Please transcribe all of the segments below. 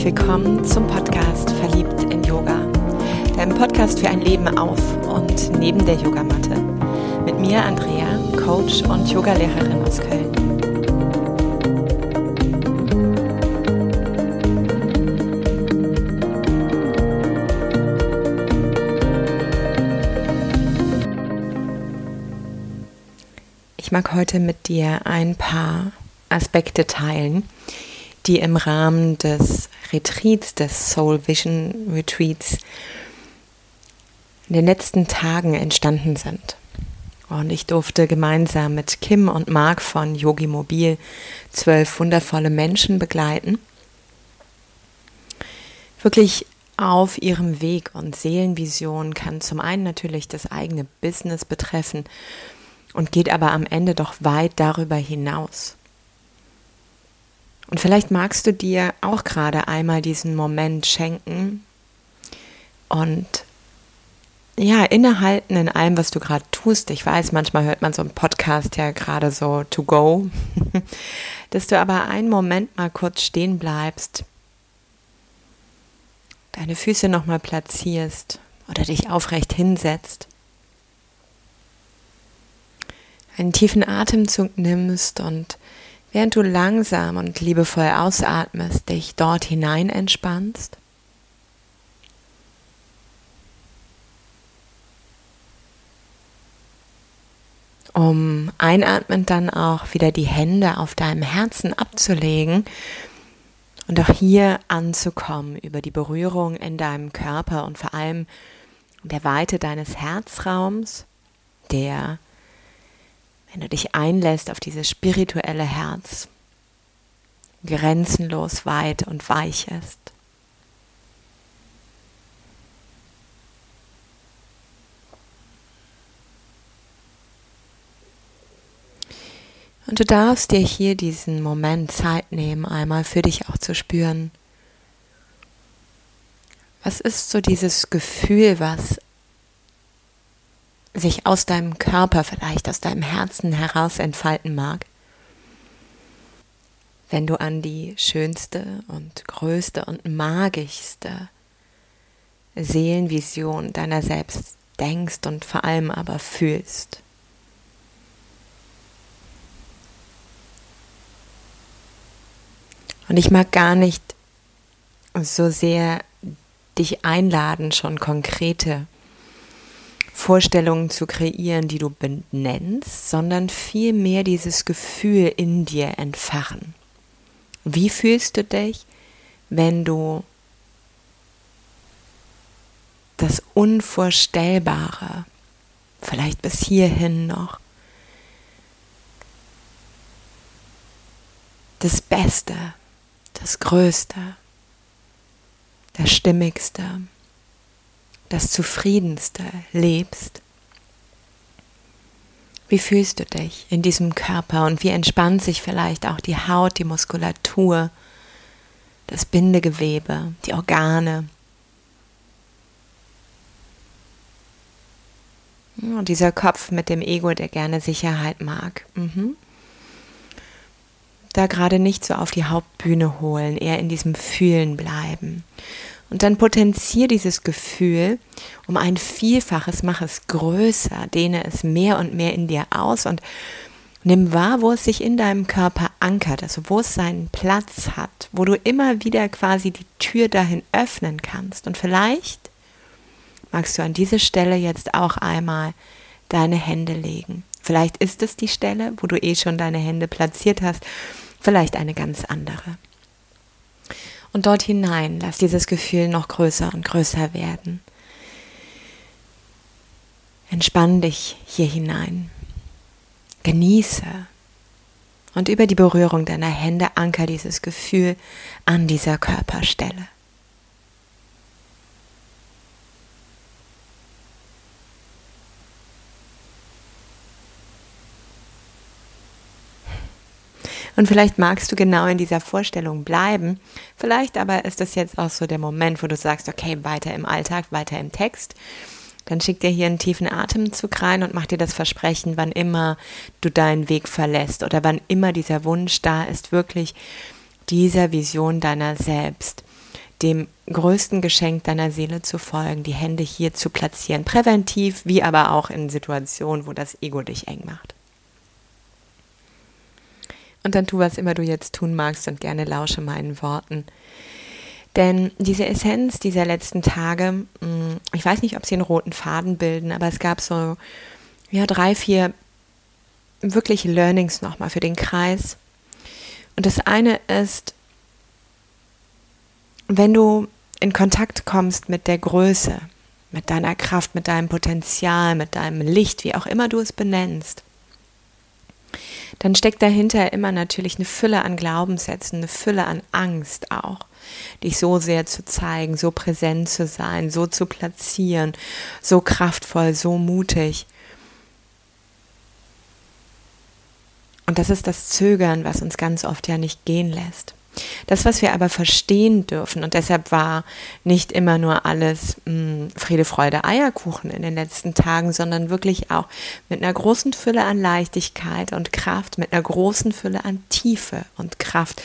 herzlich willkommen zum Podcast Verliebt in Yoga. Deinem Podcast für ein Leben auf und neben der Yogamatte. Mit mir Andrea, Coach und Yogalehrerin aus Köln. Ich mag heute mit dir ein paar Aspekte teilen, die im Rahmen des Retreats, des Soul Vision Retreats, in den letzten Tagen entstanden sind. Und ich durfte gemeinsam mit Kim und Mark von Yogi Mobil zwölf wundervolle Menschen begleiten. Wirklich auf ihrem Weg und Seelenvision kann zum einen natürlich das eigene Business betreffen und geht aber am Ende doch weit darüber hinaus. Und vielleicht magst du dir auch gerade einmal diesen Moment schenken und ja, innehalten in allem, was du gerade tust. Ich weiß, manchmal hört man so einen Podcast ja gerade so to go, dass du aber einen Moment mal kurz stehen bleibst, deine Füße nochmal platzierst oder dich aufrecht hinsetzt, einen tiefen Atemzug nimmst und während du langsam und liebevoll ausatmest, dich dort hinein entspannst. Um einatmend dann auch wieder die Hände auf deinem Herzen abzulegen und auch hier anzukommen über die Berührung in deinem Körper und vor allem der Weite deines Herzraums, der wenn du dich einlässt auf dieses spirituelle Herz, grenzenlos weit und weich ist. Und du darfst dir hier diesen Moment Zeit nehmen, einmal für dich auch zu spüren. Was ist so dieses Gefühl, was sich aus deinem Körper, vielleicht aus deinem Herzen heraus entfalten mag. Wenn du an die schönste und größte und magischste Seelenvision deiner selbst denkst und vor allem aber fühlst. Und ich mag gar nicht so sehr dich einladen, schon konkrete Vorstellungen zu kreieren, die du benennst, sondern vielmehr dieses Gefühl in dir entfachen. Wie fühlst du dich, wenn du das Unvorstellbare, vielleicht bis hierhin noch, das Beste, das Größte, das Stimmigste, das Zufriedenste lebst? Wie fühlst du dich in diesem Körper und wie entspannt sich vielleicht auch die Haut, die Muskulatur, das Bindegewebe, die Organe? Und dieser Kopf mit dem Ego, der gerne Sicherheit mag. Mhm. Da gerade nicht so auf die Hauptbühne holen, eher in diesem Fühlen bleiben. Und dann potenziere dieses Gefühl um ein Vielfaches, mach es größer, dehne es mehr und mehr in dir aus und nimm wahr, wo es sich in deinem Körper ankert, also wo es seinen Platz hat, wo du immer wieder quasi die Tür dahin öffnen kannst. Und vielleicht magst du an diese Stelle jetzt auch einmal deine Hände legen. Vielleicht ist es die Stelle, wo du eh schon deine Hände platziert hast, vielleicht eine ganz andere. Und dort hinein lass dieses Gefühl noch größer und größer werden. Entspann dich hier hinein. Genieße. Und über die Berührung deiner Hände anker dieses Gefühl an dieser Körperstelle. Und vielleicht magst du genau in dieser Vorstellung bleiben. Vielleicht aber ist das jetzt auch so der Moment, wo du sagst, okay, weiter im Alltag, weiter im Text. Dann schick dir hier einen tiefen Atemzug rein und mach dir das Versprechen, wann immer du deinen Weg verlässt oder wann immer dieser Wunsch da ist, wirklich dieser Vision deiner selbst dem größten Geschenk deiner Seele zu folgen, die Hände hier zu platzieren, präventiv, wie aber auch in Situationen, wo das Ego dich eng macht. Und dann tu, was immer du jetzt tun magst und gerne lausche meinen Worten. Denn diese Essenz dieser letzten Tage, mm, ich weiß nicht, ob sie einen roten Faden bilden, aber es gab so ja, drei, vier wirklich Learnings nochmal für den Kreis. Und das eine ist, wenn du in Kontakt kommst mit der Größe, mit deiner Kraft, mit deinem Potenzial, mit deinem Licht, wie auch immer du es benennst, dann steckt dahinter immer natürlich eine Fülle an Glaubenssätzen, eine Fülle an Angst auch, dich so sehr zu zeigen, so präsent zu sein, so zu platzieren, so kraftvoll, so mutig. Und das ist das Zögern, was uns ganz oft ja nicht gehen lässt. Das, was wir aber verstehen dürfen, und deshalb war nicht immer nur alles mh, hm, Friede, Freude, Eierkuchen in den letzten Tagen, sondern wirklich auch mit einer großen Fülle an Leichtigkeit und Kraft, mit einer großen Fülle an Tiefe und Kraft,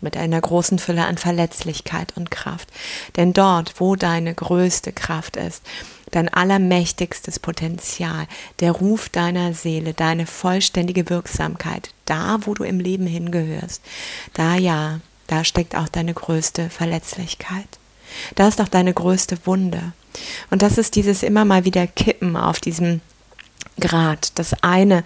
mit einer großen Fülle an Verletzlichkeit und Kraft. Denn dort, wo deine größte Kraft ist, dein allermächtigstes Potenzial, der Ruf deiner Seele, deine vollständige Wirksamkeit, da, wo du im Leben hingehörst, da ja, da steckt auch deine größte Verletzlichkeit. Da ist auch deine größte Wunde. Und das ist dieses immer mal wieder Kippen auf diesem Grad. Das eine,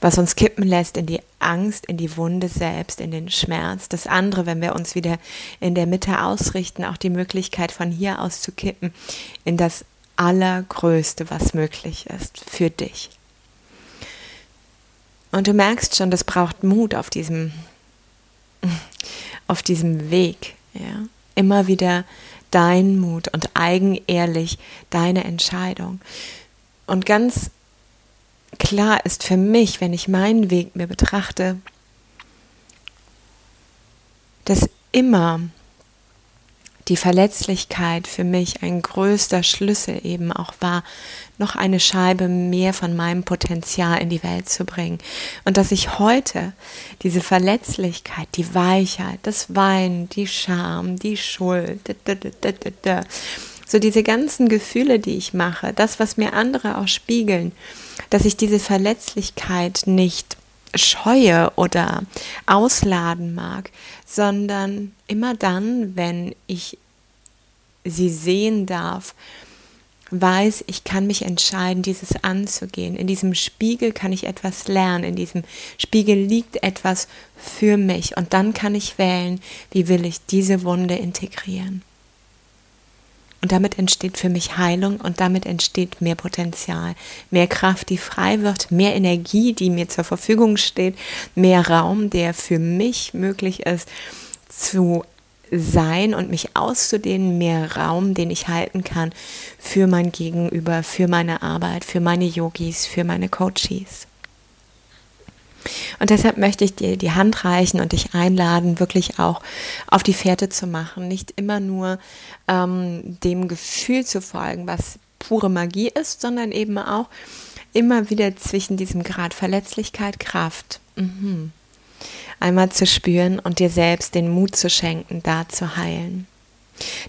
was uns kippen lässt in die Angst, in die Wunde selbst, in den Schmerz. Das andere, wenn wir uns wieder in der Mitte ausrichten, auch die Möglichkeit von hier aus zu kippen in das Allergrößte, was möglich ist für dich. Und du merkst schon, das braucht Mut auf diesem auf diesem Weg, ja, immer wieder dein Mut und eigenehrlich deine Entscheidung. Und ganz klar ist für mich, wenn ich meinen Weg mir betrachte, dass immer die Verletzlichkeit für mich ein größter Schlüssel eben auch war, noch eine Scheibe mehr von meinem Potenzial in die Welt zu bringen. Und dass ich heute diese Verletzlichkeit, die Weichheit, das Weinen, die Scham, die Schuld, so diese ganzen Gefühle, die ich mache, das, was mir andere auch spiegeln, dass ich diese Verletzlichkeit nicht scheue oder ausladen mag, sondern immer dann, wenn ich sie sehen darf, weiß, ich kann mich entscheiden, dieses anzugehen. In diesem Spiegel kann ich etwas lernen, in diesem Spiegel liegt etwas für mich und dann kann ich wählen, wie will ich diese Wunde integrieren. Und damit entsteht für mich Heilung und damit entsteht mehr Potenzial, mehr Kraft, die frei wird, mehr Energie, die mir zur Verfügung steht, mehr Raum, der für mich möglich ist zu sein und mich auszudehnen, mehr Raum, den ich halten kann für mein Gegenüber, für meine Arbeit, für meine Yogis, für meine Coaches. Und deshalb möchte ich dir die Hand reichen und dich einladen, wirklich auch auf die Fährte zu machen. Nicht immer nur ähm, dem Gefühl zu folgen, was pure Magie ist, sondern eben auch immer wieder zwischen diesem Grad Verletzlichkeit, Kraft. Mhm. Einmal zu spüren und dir selbst den Mut zu schenken, da zu heilen.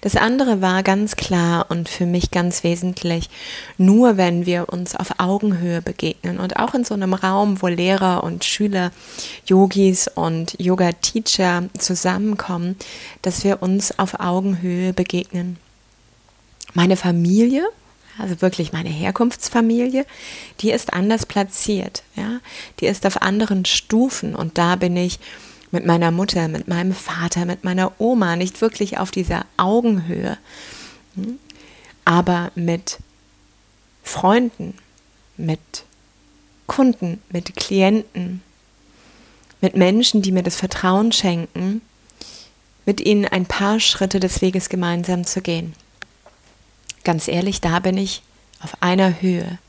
Das andere war ganz klar und für mich ganz wesentlich, nur wenn wir uns auf Augenhöhe begegnen und auch in so einem Raum, wo Lehrer und Schüler, Yogis und Yoga-Teacher zusammenkommen, dass wir uns auf Augenhöhe begegnen. Meine Familie, also wirklich meine Herkunftsfamilie, die ist anders platziert, ja, die ist auf anderen Stufen und da bin ich mit meiner Mutter, mit meinem Vater, mit meiner Oma, nicht wirklich auf dieser Augenhöhe, hm? aber mit Freunden, mit Kunden, mit Klienten, mit Menschen, die mir das Vertrauen schenken, mit ihnen ein paar Schritte des Weges gemeinsam zu gehen. Ganz ehrlich, da bin ich auf einer Höhe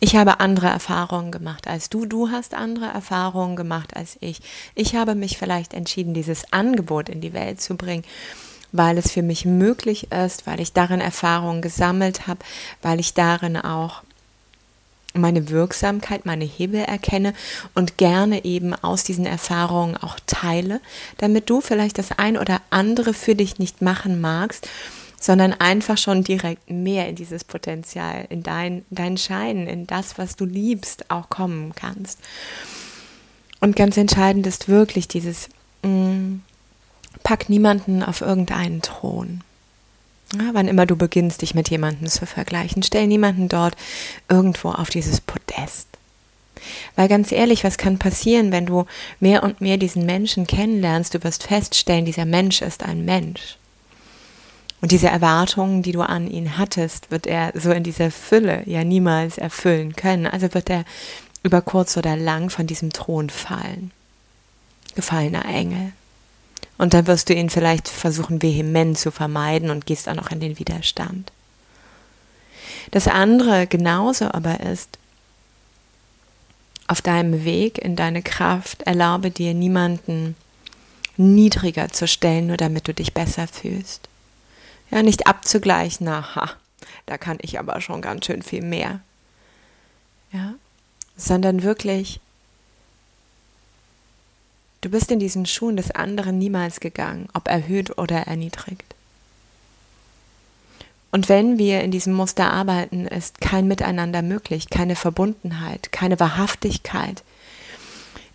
ich habe andere Erfahrungen gemacht als du, du hast andere Erfahrungen gemacht als ich. Ich habe mich vielleicht entschieden, dieses Angebot in die Welt zu bringen, weil es für mich möglich ist, weil ich darin Erfahrungen gesammelt habe, weil ich darin auch meine Wirksamkeit, meine Hebel erkenne und gerne eben aus diesen Erfahrungen auch teile, damit du vielleicht das ein oder andere für dich nicht machen magst, sondern einfach schon direkt mehr in dieses Potenzial, in dein, dein Schein, in das, was du liebst, auch kommen kannst. Und ganz entscheidend ist wirklich dieses, mh, mm, pack niemanden auf irgendeinen Thron. Ja, wann immer du beginnst, dich mit jemandem zu vergleichen, stell niemanden dort irgendwo auf dieses Podest. Weil ganz ehrlich, was kann passieren, wenn du mehr und mehr diesen Menschen kennenlernst? Du wirst feststellen, dieser Mensch ist ein Mensch. Und diese Erwartungen, die du an ihn hattest, wird er so in dieser Fülle ja niemals erfüllen können. Also wird er über kurz oder lang von diesem Thron fallen. Gefallener Engel. Und dann wirst du ihn vielleicht versuchen vehement zu vermeiden und gehst auch noch in den Widerstand. Das andere genauso aber ist, auf deinem Weg in deine Kraft erlaube dir niemanden niedriger zu stellen, nur damit du dich besser fühlst. Ja, nicht abzugleichen, aha, da kann ich aber schon ganz schön viel mehr. Ja, sondern wirklich Du bist in diesen Schuhen des anderen niemals gegangen, ob erhöht oder erniedrigt. Und wenn wir in diesem Muster arbeiten, ist kein Miteinander möglich, keine Verbundenheit, keine Wahrhaftigkeit.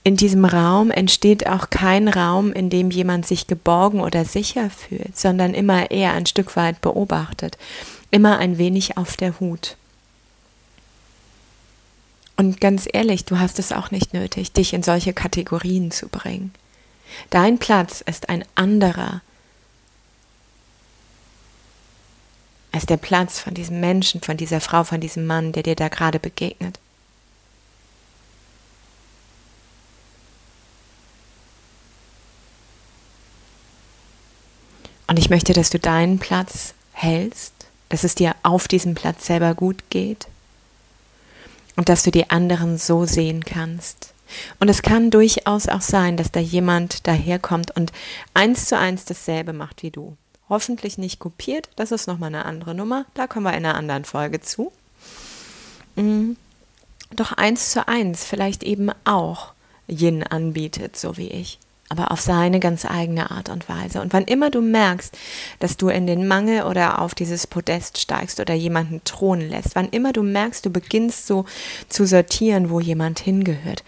In diesem Raum entsteht auch kein Raum, in dem jemand sich geborgen oder sicher fühlt, sondern immer eher ein Stück weit beobachtet, immer ein wenig auf der Hut. Und ganz ehrlich, du hast es auch nicht nötig, dich in solche Kategorien zu bringen. Dein Platz ist ein anderer als der Platz von diesem Menschen, von dieser Frau, von diesem Mann, der dir da gerade begegnet. Und ich möchte, dass du deinen Platz hältst, dass es dir auf diesem Platz selber gut geht, und dass du die anderen so sehen kannst. Und es kann durchaus auch sein, dass da jemand daherkommt und eins zu eins dasselbe macht wie du. Hoffentlich nicht kopiert, das ist nochmal eine andere Nummer, da kommen wir in einer anderen Folge zu. Mhm. Doch eins zu eins vielleicht eben auch Yin anbietet, so wie ich aber auf seine ganz eigene Art und Weise. Und wann immer du merkst, dass du in den Mangel oder auf dieses Podest steigst oder jemanden thronen lässt, wann immer du merkst, du beginnst so zu sortieren, wo jemand hingehört,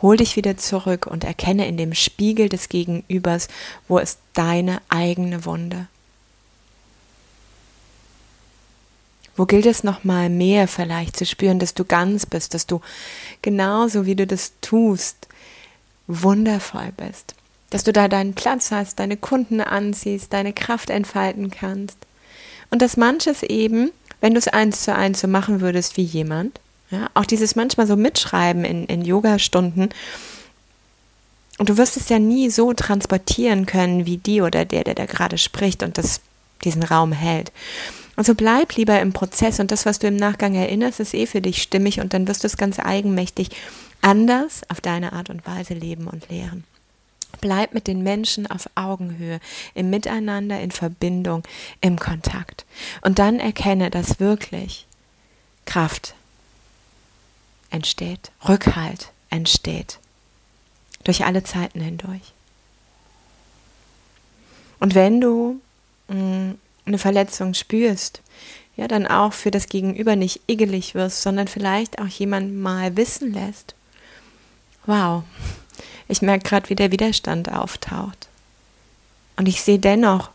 hol dich wieder zurück und erkenne in dem Spiegel des Gegenübers, wo ist deine eigene Wunde. Wo gilt es nochmal mehr vielleicht zu spüren, dass du ganz bist, dass du genauso wie du das tust, wundervoll bist dass du da deinen Platz hast, deine Kunden anziehst, deine Kraft entfalten kannst. Und dass manches eben, wenn du es eins zu eins so machen würdest wie jemand, ja, auch dieses manchmal so mitschreiben in, in Yoga-Stunden, und du wirst es ja nie so transportieren können wie die oder der, der da gerade spricht und das, diesen Raum hält. Und so bleib lieber im Prozess und das, was du im Nachgang erinnerst, ist eh für dich stimmig und dann wirst du es ganz eigenmächtig anders auf deine Art und Weise leben und lehren. Bleib mit den Menschen auf Augenhöhe, im Miteinander, in Verbindung, im Kontakt. Und dann erkenne, dass wirklich Kraft entsteht, Rückhalt entsteht, durch alle Zeiten hindurch. Und wenn du mh, mm, eine Verletzung spürst, ja, dann auch für das Gegenüber nicht igelig wirst, sondern vielleicht auch jemand mal wissen lässt, wow, ich merke gerade, wie der Widerstand auftaucht. Und ich sehe dennoch,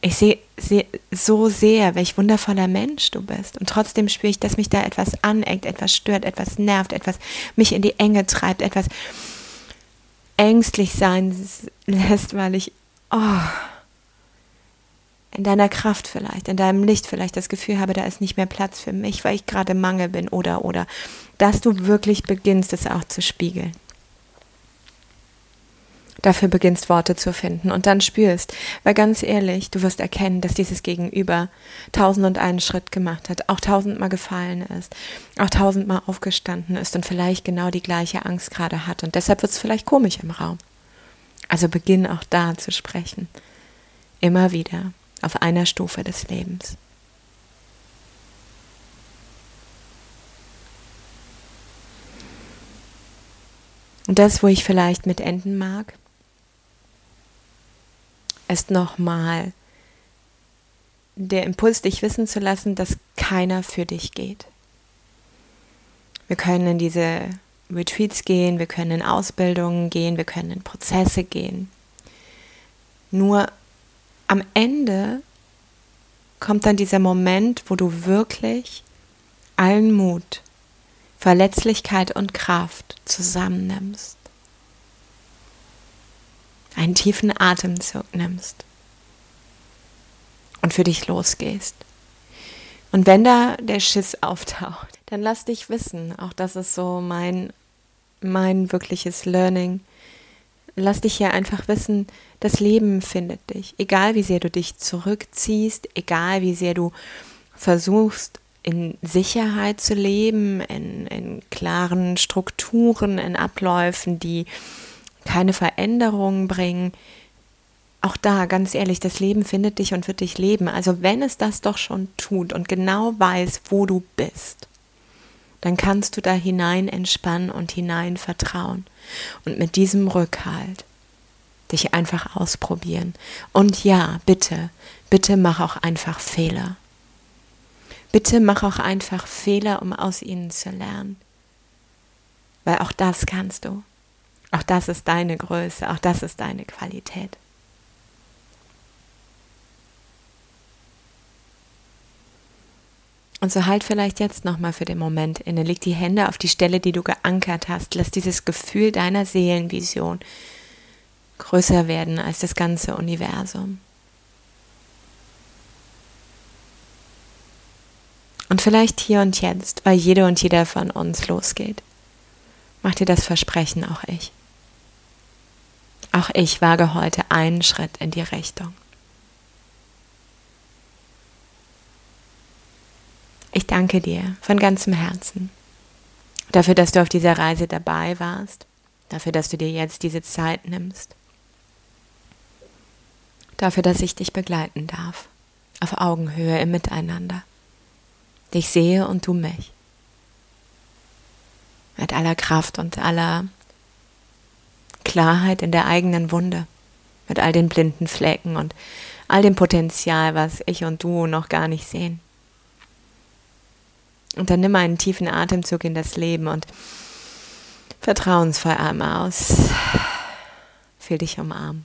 ich sehe seh so sehr, welch wundervoller Mensch du bist. Und trotzdem spüre ich, dass mich da etwas aneckt, etwas stört, etwas nervt, etwas mich in die Enge treibt, etwas ängstlich sein lässt, weil ich, oh, in deiner Kraft vielleicht, in deinem Licht vielleicht das Gefühl habe, da ist nicht mehr Platz für mich, weil ich gerade Mangel bin oder oder, dass du wirklich beginnst, es auch zu spiegeln. Dafür beginnst Worte zu finden und dann spürst, weil ganz ehrlich, du wirst erkennen, dass dieses Gegenüber tausend und einen Schritt gemacht hat, auch tausendmal gefallen ist, auch tausendmal aufgestanden ist und vielleicht genau die gleiche Angst gerade hat und deshalb wird es vielleicht komisch im Raum. Also beginn auch da zu sprechen. Immer wieder auf einer Stufe des Lebens. Und das, wo ich vielleicht mit enden mag, ist nochmal der Impuls, dich wissen zu lassen, dass keiner für dich geht. Wir können in diese Retreats gehen, wir können in Ausbildungen gehen, wir können in Prozesse gehen. Nur am Ende kommt dann dieser Moment, wo du wirklich allen Mut, Verletzlichkeit und Kraft zusammennimmst. Einen tiefen Atemzug nimmst und für dich losgehst. Und wenn da der Schiss auftaucht, dann lass dich wissen, auch das ist so mein, mein wirkliches Learning. Lass dich hier einfach wissen, das Leben findet dich. Egal wie sehr du dich zurückziehst, egal wie sehr du versuchst, in Sicherheit zu leben, in, in klaren Strukturen, in Abläufen, die keine Veränderungen bringen. Auch da, ganz ehrlich, das Leben findet dich und wird dich leben. Also wenn es das doch schon tut und genau weiß, wo du bist, dann kannst du da hinein entspannen und hinein vertrauen. Und mit diesem Rückhalt dich einfach ausprobieren. Und ja, bitte, bitte mach auch einfach Fehler. Bitte mach auch einfach Fehler, um aus ihnen zu lernen. Weil auch das kannst du. Auch das ist deine Größe, auch das ist deine Qualität. Und so halt vielleicht jetzt nochmal für den Moment inne, leg die Hände auf die Stelle, die du geankert hast, lass dieses Gefühl deiner Seelenvision größer werden als das ganze Universum. Und vielleicht hier und jetzt, weil jede und jeder von uns losgeht. Mach dir das Versprechen, auch ich. Auch ich wage heute einen Schritt in die Richtung. Ich danke dir von ganzem Herzen dafür, dass du auf dieser Reise dabei warst, dafür, dass du dir jetzt diese Zeit nimmst, dafür, dass ich dich begleiten darf, auf Augenhöhe im Miteinander dich sehe und du mich. Mit aller Kraft und aller Klarheit in der eigenen Wunde, mit all den blinden Flecken und all dem Potenzial, was ich und du noch gar nicht sehen. Und dann nimm einen tiefen Atemzug in das Leben und vertrauensvoll einmal aus. Fühl dich umarmt.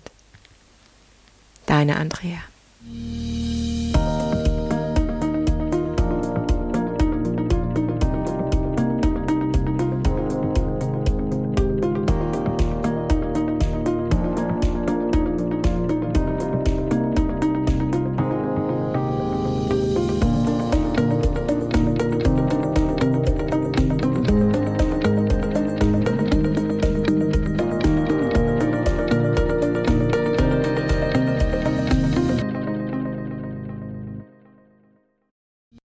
Deine Andrea.